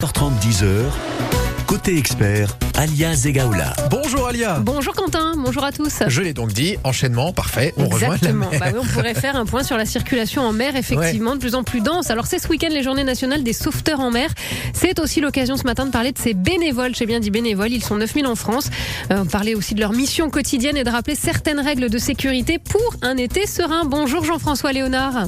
h 10 h Côté expert, Alia Zegaoula. Bonjour Alia. Bonjour Quentin, bonjour à tous. Je l'ai donc dit, enchaînement, parfait. On rejoint la Exactement. mer. Bah oui, on pourrait faire un point sur la circulation en mer, effectivement, de plus en plus dense. Alors c'est ce week-end les journées nationales des sauveteurs en mer. C'est aussi l'occasion ce matin de parler de ces bénévoles. J'ai bien dit bénévoles, ils sont 9000 en France. Euh, parler aussi de leur mission quotidienne et de rappeler certaines règles de sécurité pour un été serein. Bonjour Jean-François Léonard.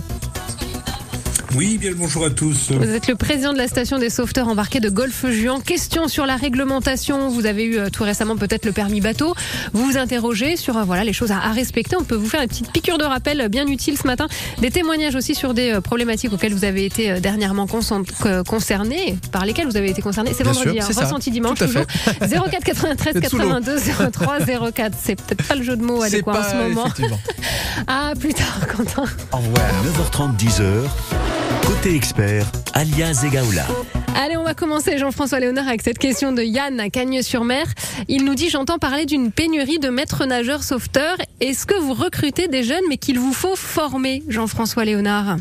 Oui, bien le bonjour à tous. Vous êtes le président de la station des sauveteurs embarqués de Golfe-Juan. Question sur la réglementation. Vous avez eu euh, tout récemment peut-être le permis bateau. Vous vous interrogez sur euh, voilà les choses à, à respecter. On peut vous faire une petite piqûre de rappel euh, bien utile ce matin. Des témoignages aussi sur des problématiques auxquelles vous avez été dernièrement concerné, par lesquelles vous avez été concerné. C'est vendredi, sûr, hein, ça. ressenti dimanche toujours. 04 93 Vous êtes sous l'eau. 82 03 04. C'est peut-être pas le jeu de mots adéquat en ce moment. À plus tard, Quentin. Au revoir. 9h30, 10h. Côté expert, Alia Zegaoula. Allez, on va commencer, Jean-François Léonard, avec cette question de Yann à Cagnes-sur-Mer. Il nous dit J'entends parler d'une pénurie de maîtres nageurs sauveteurs. Est-ce que vous recrutez des jeunes, mais qu'il vous faut former, Jean-François Léonard?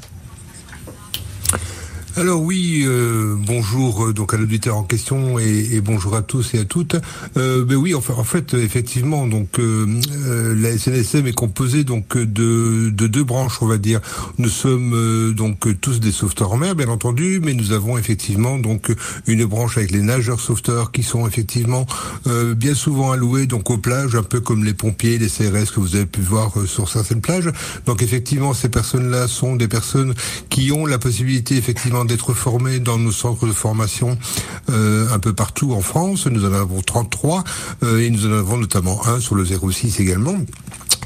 Alors oui, euh, bonjour euh, donc à l'auditeur en question et, bonjour à tous et à toutes. Euh, ben oui, enfin, en fait, effectivement, donc euh, la SNSM est composée donc de, de deux branches, on va dire. Nous sommes donc tous des sauveteurs en mer, bien entendu, mais nous avons effectivement donc une branche avec les nageurs sauveteurs qui sont effectivement bien souvent alloués donc aux plages, un peu comme les pompiers, les CRS que vous avez pu voir sur certaines plages. Donc effectivement, ces personnes-là sont des personnes qui ont la possibilité effectivement d'être formées dans nos centres de formation euh, un peu partout en France. Nous en avons 33 euh, et nous en avons notamment un sur le 06 également.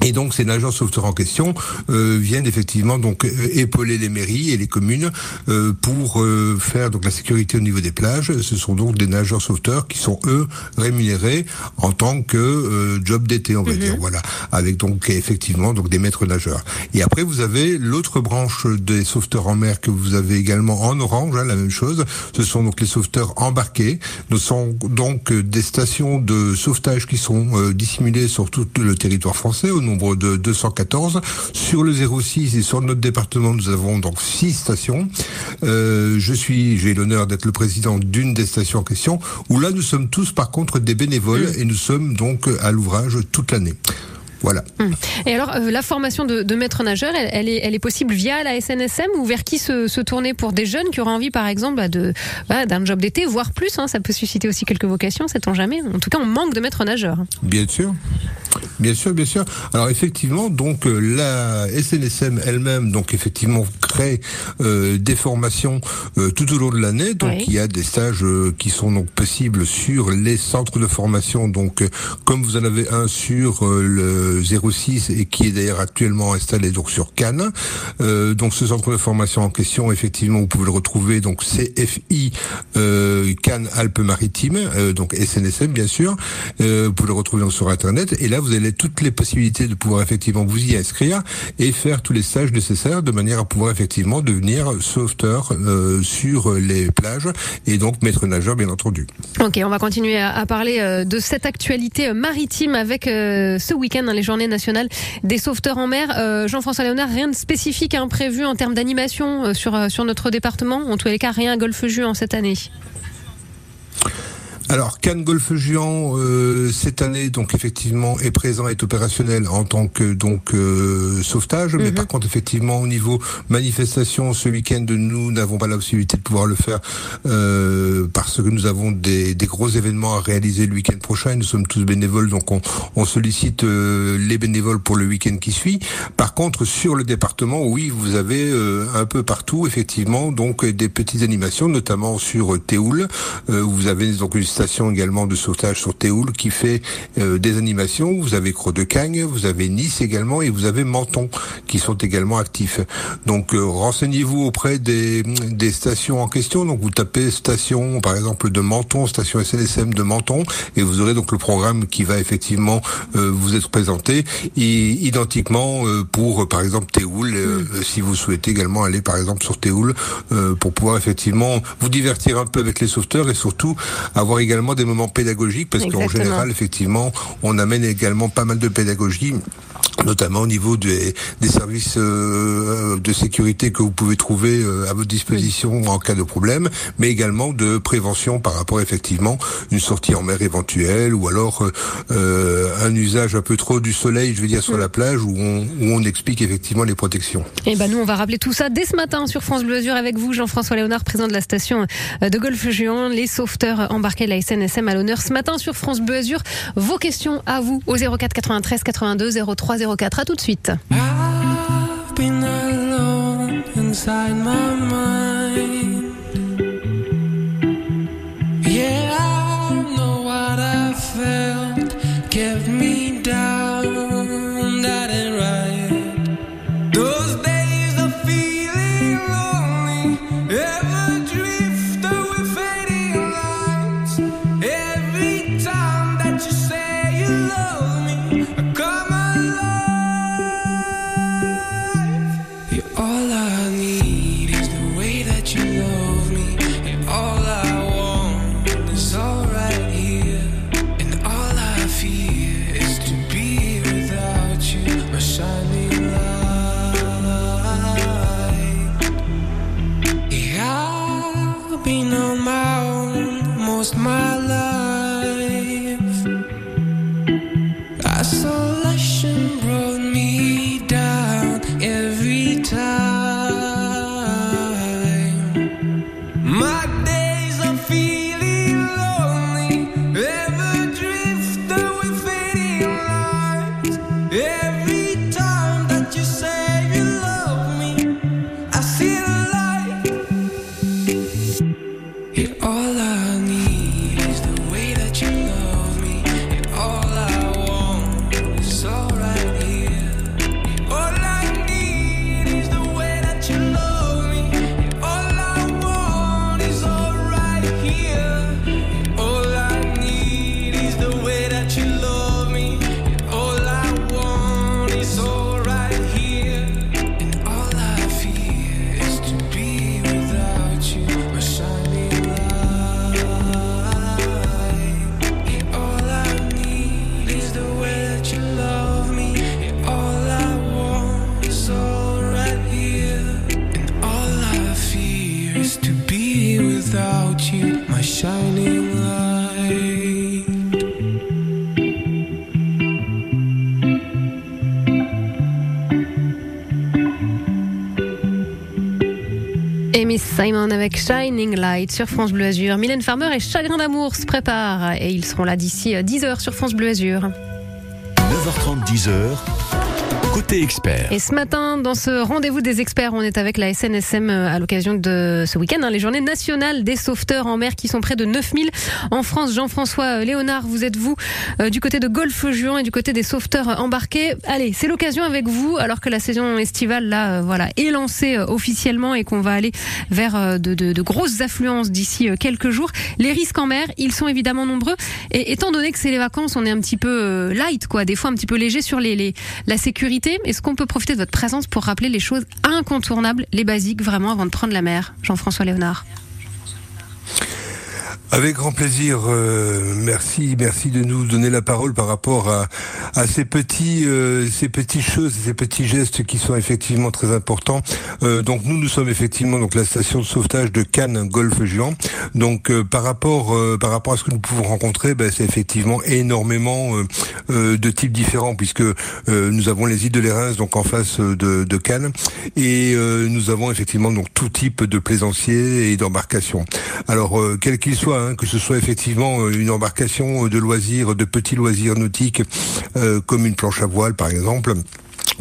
Et donc ces nageurs sauveteurs en question euh, viennent effectivement donc euh, épauler les mairies et les communes euh, pour euh, faire donc la sécurité au niveau des plages. Ce sont donc des nageurs sauveteurs qui sont eux rémunérés en tant que euh, job d'été, on va dire, voilà, avec donc effectivement donc des maîtres nageurs. Et après vous avez l'autre branche des sauveteurs en mer que vous avez également en orange, hein, la même chose. Ce sont donc les sauveteurs embarqués. Ce sont donc des stations de sauvetage qui sont euh, dissimulées sur tout le territoire français au nombre de 214. Sur le 06 et sur notre département, nous avons donc six stations. Euh, je suis, j'ai l'honneur d'être le président d'une des stations en question, où là nous sommes tous par contre des bénévoles et nous sommes donc à l'ouvrage toute l'année. Voilà. Et alors, euh, la formation de, de maître nageur, elle, elle est, elle est possible via la SNSM ou vers qui se, se tourner pour des jeunes qui auraient envie, par exemple, bah, de voilà, d'un job d'été, voire plus hein, Ça peut susciter aussi quelques vocations, sait-on jamais. En tout cas, on manque de maîtres nageurs. Bien sûr. Bien sûr, bien sûr. Alors effectivement, donc euh, la SNSM elle-même, donc effectivement crée euh, des formations euh, tout au long de l'année. Donc Oui. il y a des stages euh, qui sont donc possibles sur les centres de formation. Donc euh, comme vous en avez un sur euh, le 06 et qui est d'ailleurs actuellement installé donc sur Cannes. Euh, donc ce centre de formation en question, effectivement, vous pouvez le retrouver donc CFI euh, Cannes Alpes-Maritimes, euh, donc SNSM bien sûr. Euh, vous pouvez le retrouver donc sur internet et là vous avez toutes les possibilités de pouvoir effectivement vous y inscrire et faire tous les stages nécessaires de manière à pouvoir effectivement devenir sauveteur euh, sur les plages et donc maître nageur bien entendu. Ok, on va continuer à, parler euh, de cette actualité euh, maritime avec ce week-end, hein, les journées nationales des sauveteurs en mer. Jean-François Léonard, rien de spécifique hein, prévu en termes d'animation sur, sur notre département. En tous les cas, rien à Golfe-Juan cette année? Alors Cannes Golfe Géant euh, cette année donc effectivement est présent est opérationnel en tant que donc euh, sauvetage. Mais par contre effectivement au niveau manifestation ce week-end nous n'avons pas la possibilité de pouvoir le faire euh, parce que nous avons des, des gros événements à réaliser le week-end prochain. Nous sommes tous bénévoles donc on, on sollicite euh, les bénévoles pour le week-end qui suit. Par contre sur le département oui vous avez euh, un peu partout effectivement donc des petites animations notamment sur Théoul euh, où vous avez donc une station également de sauvetage sur Théoul qui fait euh, des animations. Vous avez Croix de Cagne, vous avez Nice également et vous avez Menton qui sont également actifs. Donc euh, renseignez-vous auprès des, des stations en question. Donc vous tapez station par exemple de Menton, station SNSM de Menton et vous aurez donc le programme qui va effectivement euh, vous être présenté et identiquement pour par exemple Théoul euh, si vous souhaitez également aller par exemple sur Théoul pour pouvoir effectivement vous divertir un peu avec les sauveteurs et surtout avoir également des moments pédagogiques parce qu'en général effectivement on amène également pas mal de pédagogie notamment au niveau des, des services euh, de sécurité que vous pouvez trouver euh, à votre disposition en cas de problème, mais également de prévention par rapport effectivement une sortie en mer éventuelle ou alors euh, un usage un peu trop du soleil, je veux dire sur la plage où on, où on explique effectivement les protections. Et ben nous on va rappeler tout ça dès ce matin sur France Bleu Azur avec vous Jean-François Léonard, président de la station de golf géant, les sauveteurs embarqués la SNSM à l'honneur ce matin sur France Bleu Azur. Vos questions à vous au 04 93 82 03 04. À tout de suite. Avec Shining Light sur France Bleu Azur. Mylène Farmer et Chagrin d'amour se préparent et ils seront là d'ici 10h sur France Bleu Azur. 9h30, 10h. Côté expert. Et ce matin, dans ce rendez-vous des experts, on est avec la SNSM euh, à l'occasion de ce week-end, hein, les journées nationales des sauveteurs en mer qui sont près de 9000 en France. Jean-François euh, Léonard, vous êtes vous euh, du côté de Golfe Juan et du côté des sauveteurs embarqués. Allez, c'est l'occasion avec vous, alors que la saison estivale là, voilà, est lancée officiellement et qu'on va aller vers de, de, de grosses affluences d'ici quelques jours. Les risques en mer, ils sont évidemment nombreux. Et étant donné que c'est les vacances, on est un petit peu light, quoi, des fois un petit peu léger sur les, les la sécurité est-ce qu'on peut profiter de votre présence pour rappeler les choses incontournables, les basiques vraiment avant de prendre la mer? Jean-François Léonard. Avec grand plaisir. Euh, merci, merci de nous donner la parole par rapport à, à ces petits, euh, ces petites choses, ces petits gestes qui sont effectivement très importants. Euh, donc nous, nous sommes effectivement donc la station de sauvetage de Cannes Golfe Géant. Donc par rapport, par rapport à ce que nous pouvons rencontrer, ben, c'est effectivement énormément de types différents puisque nous avons les îles de l'Érins donc en face de, de Cannes et nous avons effectivement donc tout type de plaisanciers et d'embarcations. Alors quel qu'il soit Hein, que ce soit effectivement euh, une embarcation de loisirs, de petits loisirs nautiques, euh, comme une planche à voile par exemple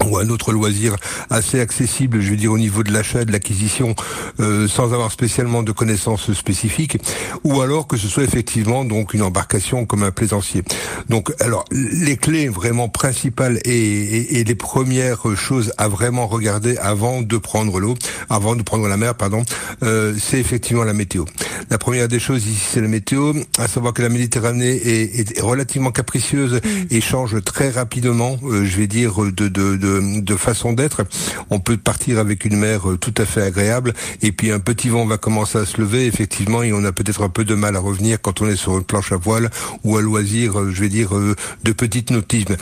ou un autre loisir assez accessible, je veux dire au niveau de l'achat, de l'acquisition, euh, sans avoir spécialement de connaissances spécifiques, ou alors que ce soit effectivement donc une embarcation comme un plaisancier. Donc, alors les clés vraiment principales et, et, les premières choses à vraiment regarder avant de prendre l'eau, avant de prendre la mer, pardon, euh, c'est effectivement la météo. La première des choses ici, c'est la météo, à savoir que la Méditerranée est, est relativement capricieuse mm. et change très rapidement, euh, je vais dire de, de de, façon d'être. On peut partir avec une mer euh, tout à fait agréable et puis un petit vent va commencer à se lever effectivement et on a peut-être un peu de mal à revenir quand on est sur une planche à voile ou à loisir, euh, je vais dire, euh, de petite nautisme.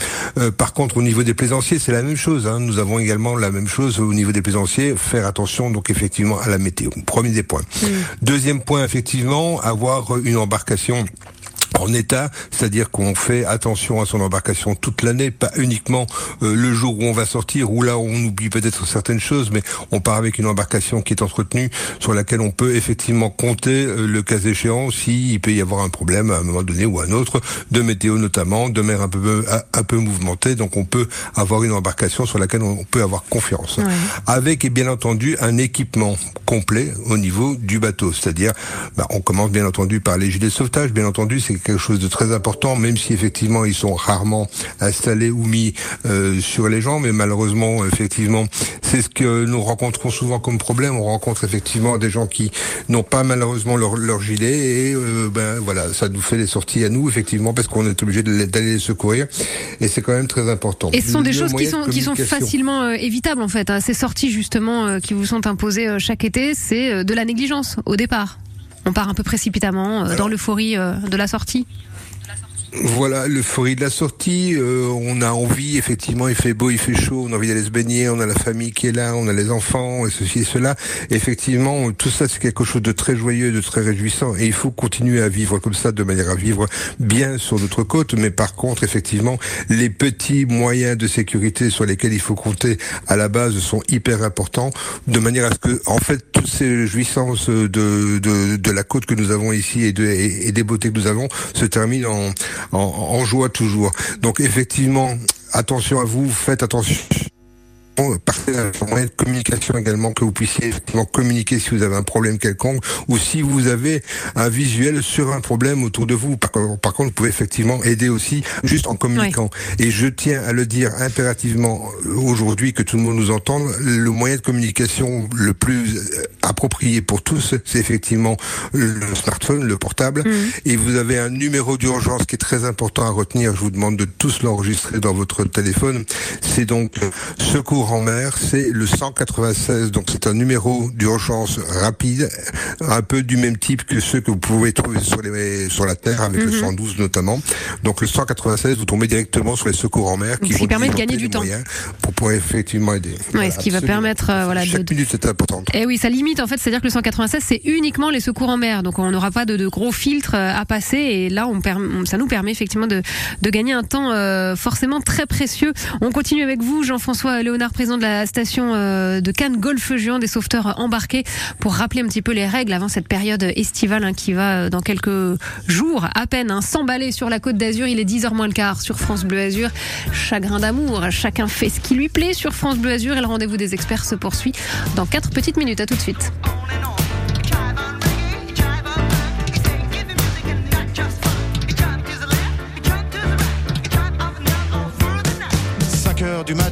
par contre, au niveau des plaisanciers, c'est la même chose. Hein. Nous avons également la même chose au niveau des plaisanciers. Faire attention donc effectivement à la météo. Premier des points. Deuxième point, effectivement, avoir une embarcation en état, c'est-à-dire qu'on fait attention à son embarcation toute l'année, pas uniquement euh, le jour où on va sortir, où là on oublie peut-être certaines choses, mais on part avec une embarcation qui est entretenue, sur laquelle on peut effectivement compter euh, le cas échéant s'il peut y avoir un problème à un moment donné ou à un autre, de météo notamment, de mer un peu un peu mouvementée, donc on peut avoir une embarcation sur laquelle on peut avoir confiance. Avec et bien entendu un équipement complet au niveau du bateau, c'est-à-dire bah, on commence bien entendu par les gilets de sauvetage, bien entendu c'est quelque chose de très important, même si effectivement ils sont rarement installés ou mis euh, sur les gens, mais malheureusement, effectivement, c'est ce que nous rencontrons souvent comme problème. On rencontre effectivement des gens qui n'ont pas malheureusement leur, leur gilet et euh, ben voilà, ça nous fait les sorties à nous effectivement parce qu'on est obligé d'aller les secourir et c'est quand même très important. Et ce sont des choses qui sont qui sont facilement euh, évitables en fait. Hein. Ces sorties justement qui vous sont imposées chaque été, c'est de la négligence au départ on part un peu précipitamment euh, dans l'euphorie euh, de la sortie voilà, l'euphorie de la sortie. Euh, on a envie, effectivement, il fait beau, il fait chaud, on a envie d'aller se baigner, on a la famille qui est là, on a les enfants, et ceci et cela. effectivement, tout ça, c'est quelque chose de très joyeux, de très réjouissant. Et il faut continuer à vivre comme ça, de manière à vivre bien sur notre côte. Mais par contre, effectivement, les petits moyens de sécurité sur lesquels il faut compter à la base sont hyper importants, de manière à ce que, en fait, toutes ces jouissances de, de, de la côte que nous avons ici et, et des beautés que nous avons se terminent en en, joie toujours. Donc effectivement, attention à vous, faites attention partez un moyen de communication également, que vous puissiez effectivement communiquer si vous avez un problème quelconque ou si vous avez un visuel sur un problème autour de vous. Par, par contre, vous pouvez effectivement aider aussi juste en communiquant. Et je tiens à le dire impérativement aujourd'hui que tout le monde nous entende, le moyen de communication le plus euh, approprié pour tous, c'est effectivement le smartphone, le portable. Mmh. Et vous avez un numéro d'urgence qui est très important à retenir. Je vous demande de tous l'enregistrer dans votre téléphone. C'est donc euh, secours en mer, c'est le 196. Donc c'est un numéro d'urgence rapide, un peu du même type que ceux que vous pouvez trouver sur, les, sur la Terre, avec le 112 mhm. notamment. Donc le 196, vous tombez directement sur les secours en mer. qui, permet de gagner du temps. Pour pouvoir effectivement aider. Oui, ce qui va permettre... Euh, voilà, Chaque minute est importante. Et eh oui, ça limite en fait, c'est-à-dire que le 196, c'est uniquement les secours en mer. Donc on n'aura pas de, gros filtres euh, à passer. Et là, on ça nous permet effectivement de, de gagner un temps euh, forcément très précieux. On continue avec vous, Jean-François Léonard président de la station euh, de Cannes Golfe Juan des sauveteurs embarqués pour rappeler un petit peu les règles avant cette période estivale hein, qui va euh, dans quelques jours à peine hein, s'emballer sur la côte d'Azur. Il est 10h moins le quart sur France Bleu Azur. Chagrin d'amour, chacun fait ce qui lui plaît sur France Bleu Azur et le rendez-vous des experts se poursuit dans 4 petites minutes. À tout de suite.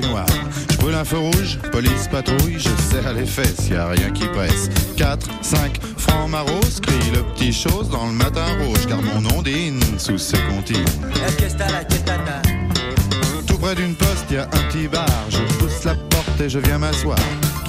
noir. Brûle un feu rouge, police patrouille, je serre les fesses, y a rien qui presse. 4, 5, francs maros, crie le petit chose dans le matin rouge, car mon nom dîne sous ce comptines. Tout près d'une poste, y a un petit bar, je pousse la porte et je viens m'asseoir.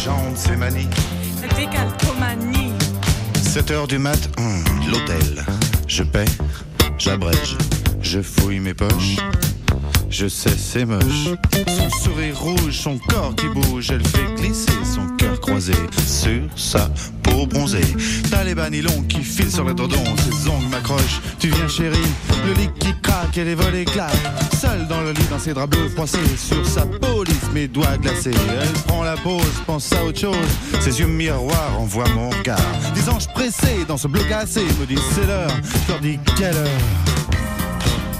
Plaît. Les gens de ces manies. Décalcomanie. 7 heures du mat, hum, l'hôtel. Je paie, j'abrège, je fouille mes poches. Je sais, c'est moche. Son sourire rouge, son corps qui bouge, elle fait glisser son cœur croisé sur sa peau bronzée. T'as les bas nylons qui filent sur le dodon, ses ongles m'accrochent. Tu viens, chérie, le lit qui craque et les volets claquent. Seule dans le lit, dans ses draps bleus froissés, sur sa police, mes doigts glacés. Elle prend la pause, pense à autre chose. Ses yeux miroirs envoient mon regard. Des anges pressés dans ce bleu cassé me disent c'est l'heure. Je leur dis quelle heure?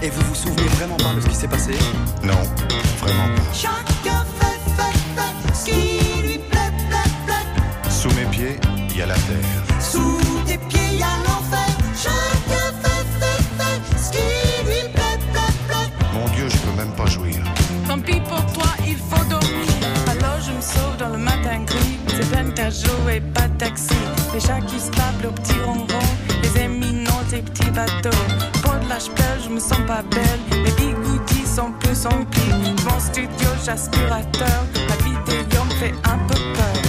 Et vous vous souvenez vraiment pas de ce qui s'est passé? Non, vraiment pas. Chacun fait, fait, fait ce qui lui plaît, plaît, plaît. Sous mes pieds, il a la terre. Sous tes pieds, y a l'enfer. Chacun fait, fait, fait ce qui lui plaît, plaît, plaît. Mon Dieu, je peux même pas jouir. Tant pis pour toi, il faut dormir. Alors je me sauve dans le matin gris. C'est peine qu'à jouer, pas de taxi. Les chats qui se tapent au petit ronron. Les éminents, tes petits bateaux. Pour de pleure, je me sens pas belle. Les bigoudis sont plus emplis. Mon studio, j'aspirateur. La vidéo me fait un peu peur.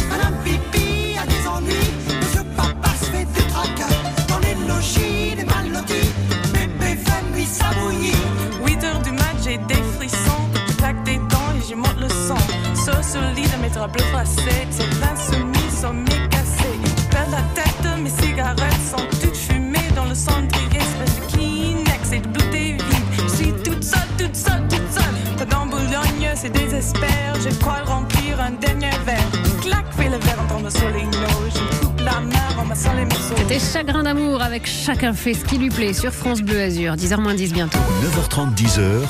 Chacun fait ce qui lui plaît sur France Bleu Azur. 10h 10 bientôt. 9h30, 10h.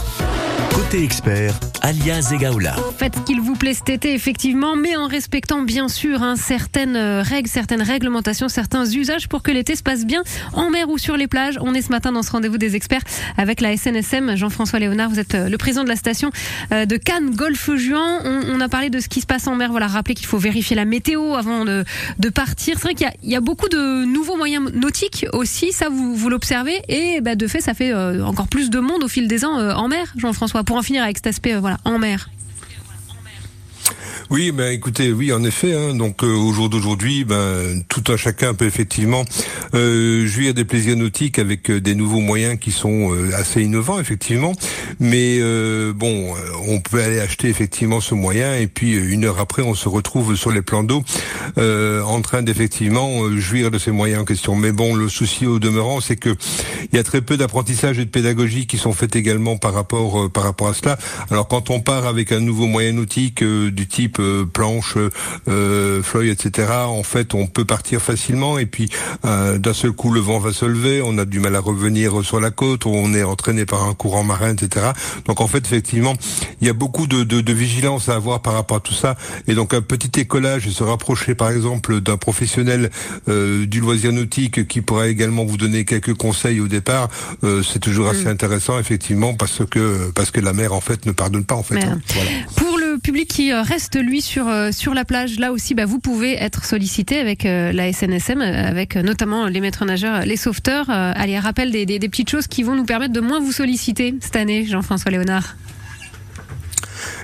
Côté expert, Alia Zegaoula. Faites qu'il vous plaît cet été, effectivement, mais en respectant bien sûr hein, certaines euh, règles, certaines réglementations, certains usages pour que l'été se passe bien en mer ou sur les plages. On est ce matin dans ce rendez-vous des experts avec la SNSM. Jean-François Léonard, vous êtes euh, le président de la station euh, de Cannes Golfe Juan. On, on a parlé de ce qui se passe en mer. Voilà, rappelez qu'il faut vérifier la météo avant de, de partir. C'est vrai qu'il y y, a beaucoup de nouveaux moyens nautiques aussi. Ça, vous, vous l'observez. Et bah, de fait, ça fait euh, encore plus de monde au fil des ans euh, en mer, Jean-François. Pour en finir avec cet aspect euh, voilà, en mer. Oui, ben écoutez, oui, en effet. hein, donc euh, au jour d'aujourd'hui, ben tout un chacun peut effectivement euh, jouir des plaisirs nautiques avec euh, des nouveaux moyens qui sont euh, assez innovants, effectivement. Mais bon, on peut aller acheter effectivement ce moyen et puis une heure après, on se retrouve sur les plans d'eau en train d'effectivement jouir de ces moyens en question. Mais bon, le souci au demeurant, c'est que il y a très peu d'apprentissage et de pédagogie qui sont faits également par rapport par rapport à cela. Alors quand on part avec un nouveau moyen nautique du type euh, planche, euh, etc. En fait, on peut partir facilement et puis euh, d'un seul coup le vent va se lever, on a du mal à revenir sur la côte, on est entraîné par un courant marin, etc. Donc en fait, effectivement, il y a beaucoup de, de, de vigilance à avoir par rapport à tout ça et donc un petit écolage et se rapprocher par exemple d'un professionnel euh, du loisir nautique qui pourrait également vous donner quelques conseils au départ, euh, c'est toujours assez intéressant effectivement parce que parce que la mer en fait ne pardonne pas en fait. Hein. Voilà. Le public qui euh, reste lui sur euh, sur la plage, là aussi, bah, vous pouvez être sollicité avec euh, la SNSM, avec notamment les maîtres nageurs, les sauveteurs. Allez, rappel des, des, des petites choses qui vont nous permettre de moins vous solliciter cette année, Jean-François Léonard.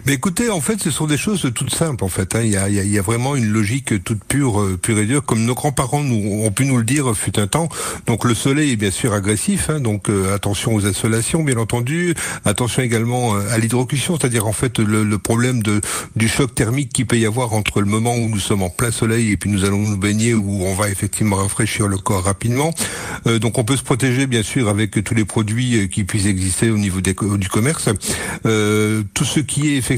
Mais écoutez, en fait, ce sont des choses toutes simples. En fait, hein. il, y a, il, y a, vraiment une logique toute pure, euh, pure et dure, comme nos grands-parents nous ont pu nous le dire fut un temps. Donc le soleil est bien sûr agressif, hein, donc euh, attention aux insolations, bien entendu. Attention également euh, à l'hydrocution, c'est-à-dire en fait le, le problème de du choc thermique qui peut y avoir entre le moment où nous sommes en plein soleil et puis nous allons nous baigner où on va effectivement rafraîchir le corps rapidement. Euh, donc on peut se protéger bien sûr avec tous les produits euh, qui puissent exister au niveau des, du commerce. Euh, tout ce qui est effectivement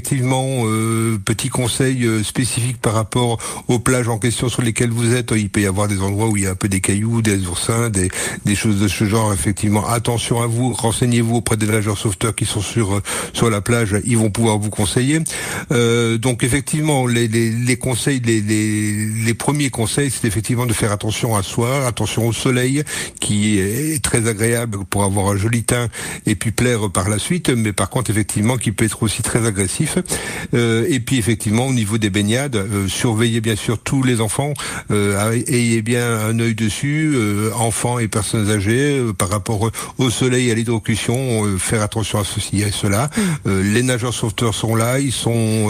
euh, petit conseil euh, spécifique par rapport aux plages en question sur lesquelles vous êtes. Il peut y avoir des endroits où il y a un peu des cailloux, des oursins, des, choses de ce genre. Effectivement, attention à vous, renseignez-vous auprès des nageurs sauveteurs qui sont sur euh, sur la plage. Ils vont pouvoir vous conseiller. Euh, donc effectivement, les, les, conseils, les, les premiers conseils, c'est effectivement de faire attention à soi, attention au soleil, qui est très agréable pour avoir un joli teint et puis plaire par la suite, mais par contre effectivement qui peut être aussi très agressif Euh, et puis effectivement, au niveau des baignades, euh, surveillez bien sûr tous les enfants, euh, ayez bien un œil dessus, enfants et personnes âgées, par rapport au soleil, à l'hydrocution, faire attention à ceci et à cela. Euh, les nageurs sauveteurs sont là, ils sont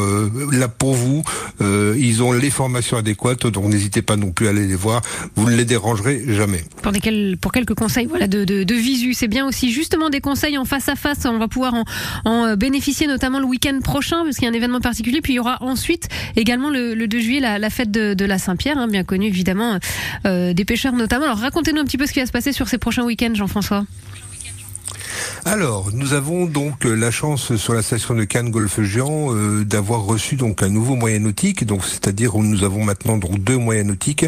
là pour vous, ils ont les formations adéquates, donc n'hésitez pas non plus à aller les voir, vous ne les dérangerez jamais. Pour, des quel- pour quelques conseils voilà, de, de, de visu, c'est bien aussi justement des conseils en face à face. On va pouvoir en, en bénéficier notamment le week-end prochain parce qu'il y a un événement particulier. Puis il y aura ensuite également le, le 2 juillet la, fête de, de la Saint-Pierre, hein, bien connue évidemment euh, des pêcheurs notamment. Alors racontez-nous un petit peu ce qui va se passer sur ces prochains week-ends, Jean-François. Alors, nous avons donc la chance sur la station de Cannes Golfe Géant euh, d'avoir reçu donc un nouveau moyen nautique, donc c'est-à-dire où nous avons maintenant donc deux moyens nautiques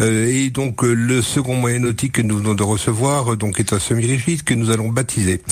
Euh, et donc euh, le second moyen nautique que nous venons de recevoir donc est un semi-rigide que nous allons baptiser.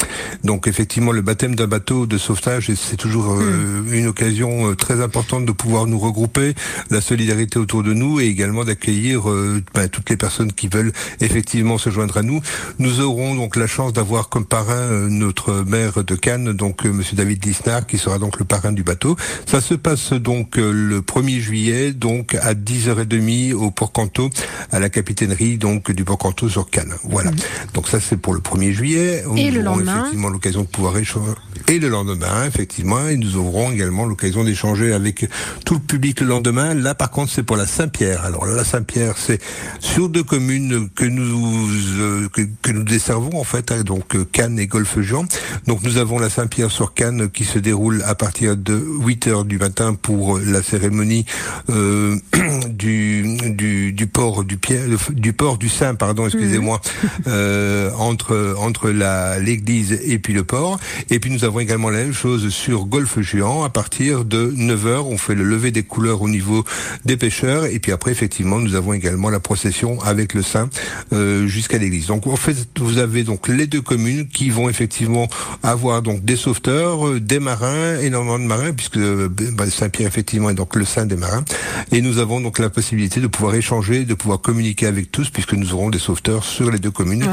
Donc effectivement le baptême d'un bateau de sauvetage et c'est toujours euh, une occasion euh, très importante de pouvoir nous regrouper, la solidarité autour de nous et également d'accueillir euh, ben, toutes les personnes qui veulent effectivement se joindre à nous. Nous aurons donc la chance d'avoir comme parrain euh, notre maire de Cannes, donc euh, Monsieur David Lisnard, qui sera donc le parrain du bateau. Ça se passe donc euh, le 1er juillet, donc à 10h30 au Port Canto, à la capitainerie donc du Port Canto sur Cannes. Voilà. Donc ça c'est pour le 1er juillet. Mhm. Et Nous le lendemain effectivement l'occasion de pouvoir échanger. Et le lendemain, effectivement, et nous aurons également l'occasion d'échanger avec tout le public le lendemain. Là, par contre, c'est pour la Saint-Pierre. Alors la Saint-Pierre, c'est sur deux communes que nous euh, que, que nous desservons en fait, hein, donc euh, Cannes et Golfe-Jean. Donc nous avons la Saint-Pierre sur Cannes qui se déroule à partir de 8 heures du matin pour euh, la cérémonie euh, du, du du port du Pierre du port du Saint, pardon, excusez-moi, euh, entre entre la l'église et puis le port. Et puis nous avons également la même chose sur Golfe Géant à partir de 9 heures. On fait le lever des couleurs au niveau des pêcheurs et puis après effectivement nous avons également la procession avec le Saint euh, jusqu'à l'église. Donc en fait vous avez donc les deux communes qui vont effectivement avoir donc des sauveteurs, euh, des marins, énormément de marins puisque euh, bah, Saint-Pierre effectivement est donc le Saint des marins et nous avons donc la possibilité de pouvoir échanger, de pouvoir communiquer avec tous puisque nous aurons des sauveteurs sur les deux communes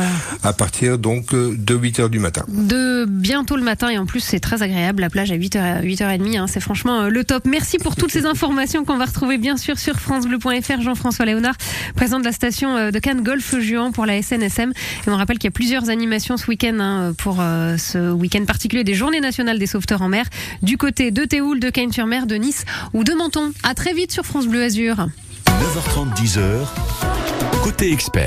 à partir donc euh, de 8 heures du matin. de bientôt le matin et en plus c'est très agréable la plage à 8h 8h30 hein, c'est franchement le top. Merci pour toutes ces informations qu'on va retrouver bien sûr sur francebleu.fr Jean-François Léonard, président de la station de Cannes Golfe Juan pour la SNSM et on rappelle qu'il y a plusieurs animations ce week-end hein, pour euh, ce week-end particulier des Journées nationales des sauveteurs en mer du côté de Théoul, de Cagnes-sur-Mer, de Nice ou de Menton. À très vite sur France Bleu Azur. 9h30, 10h, côté expert.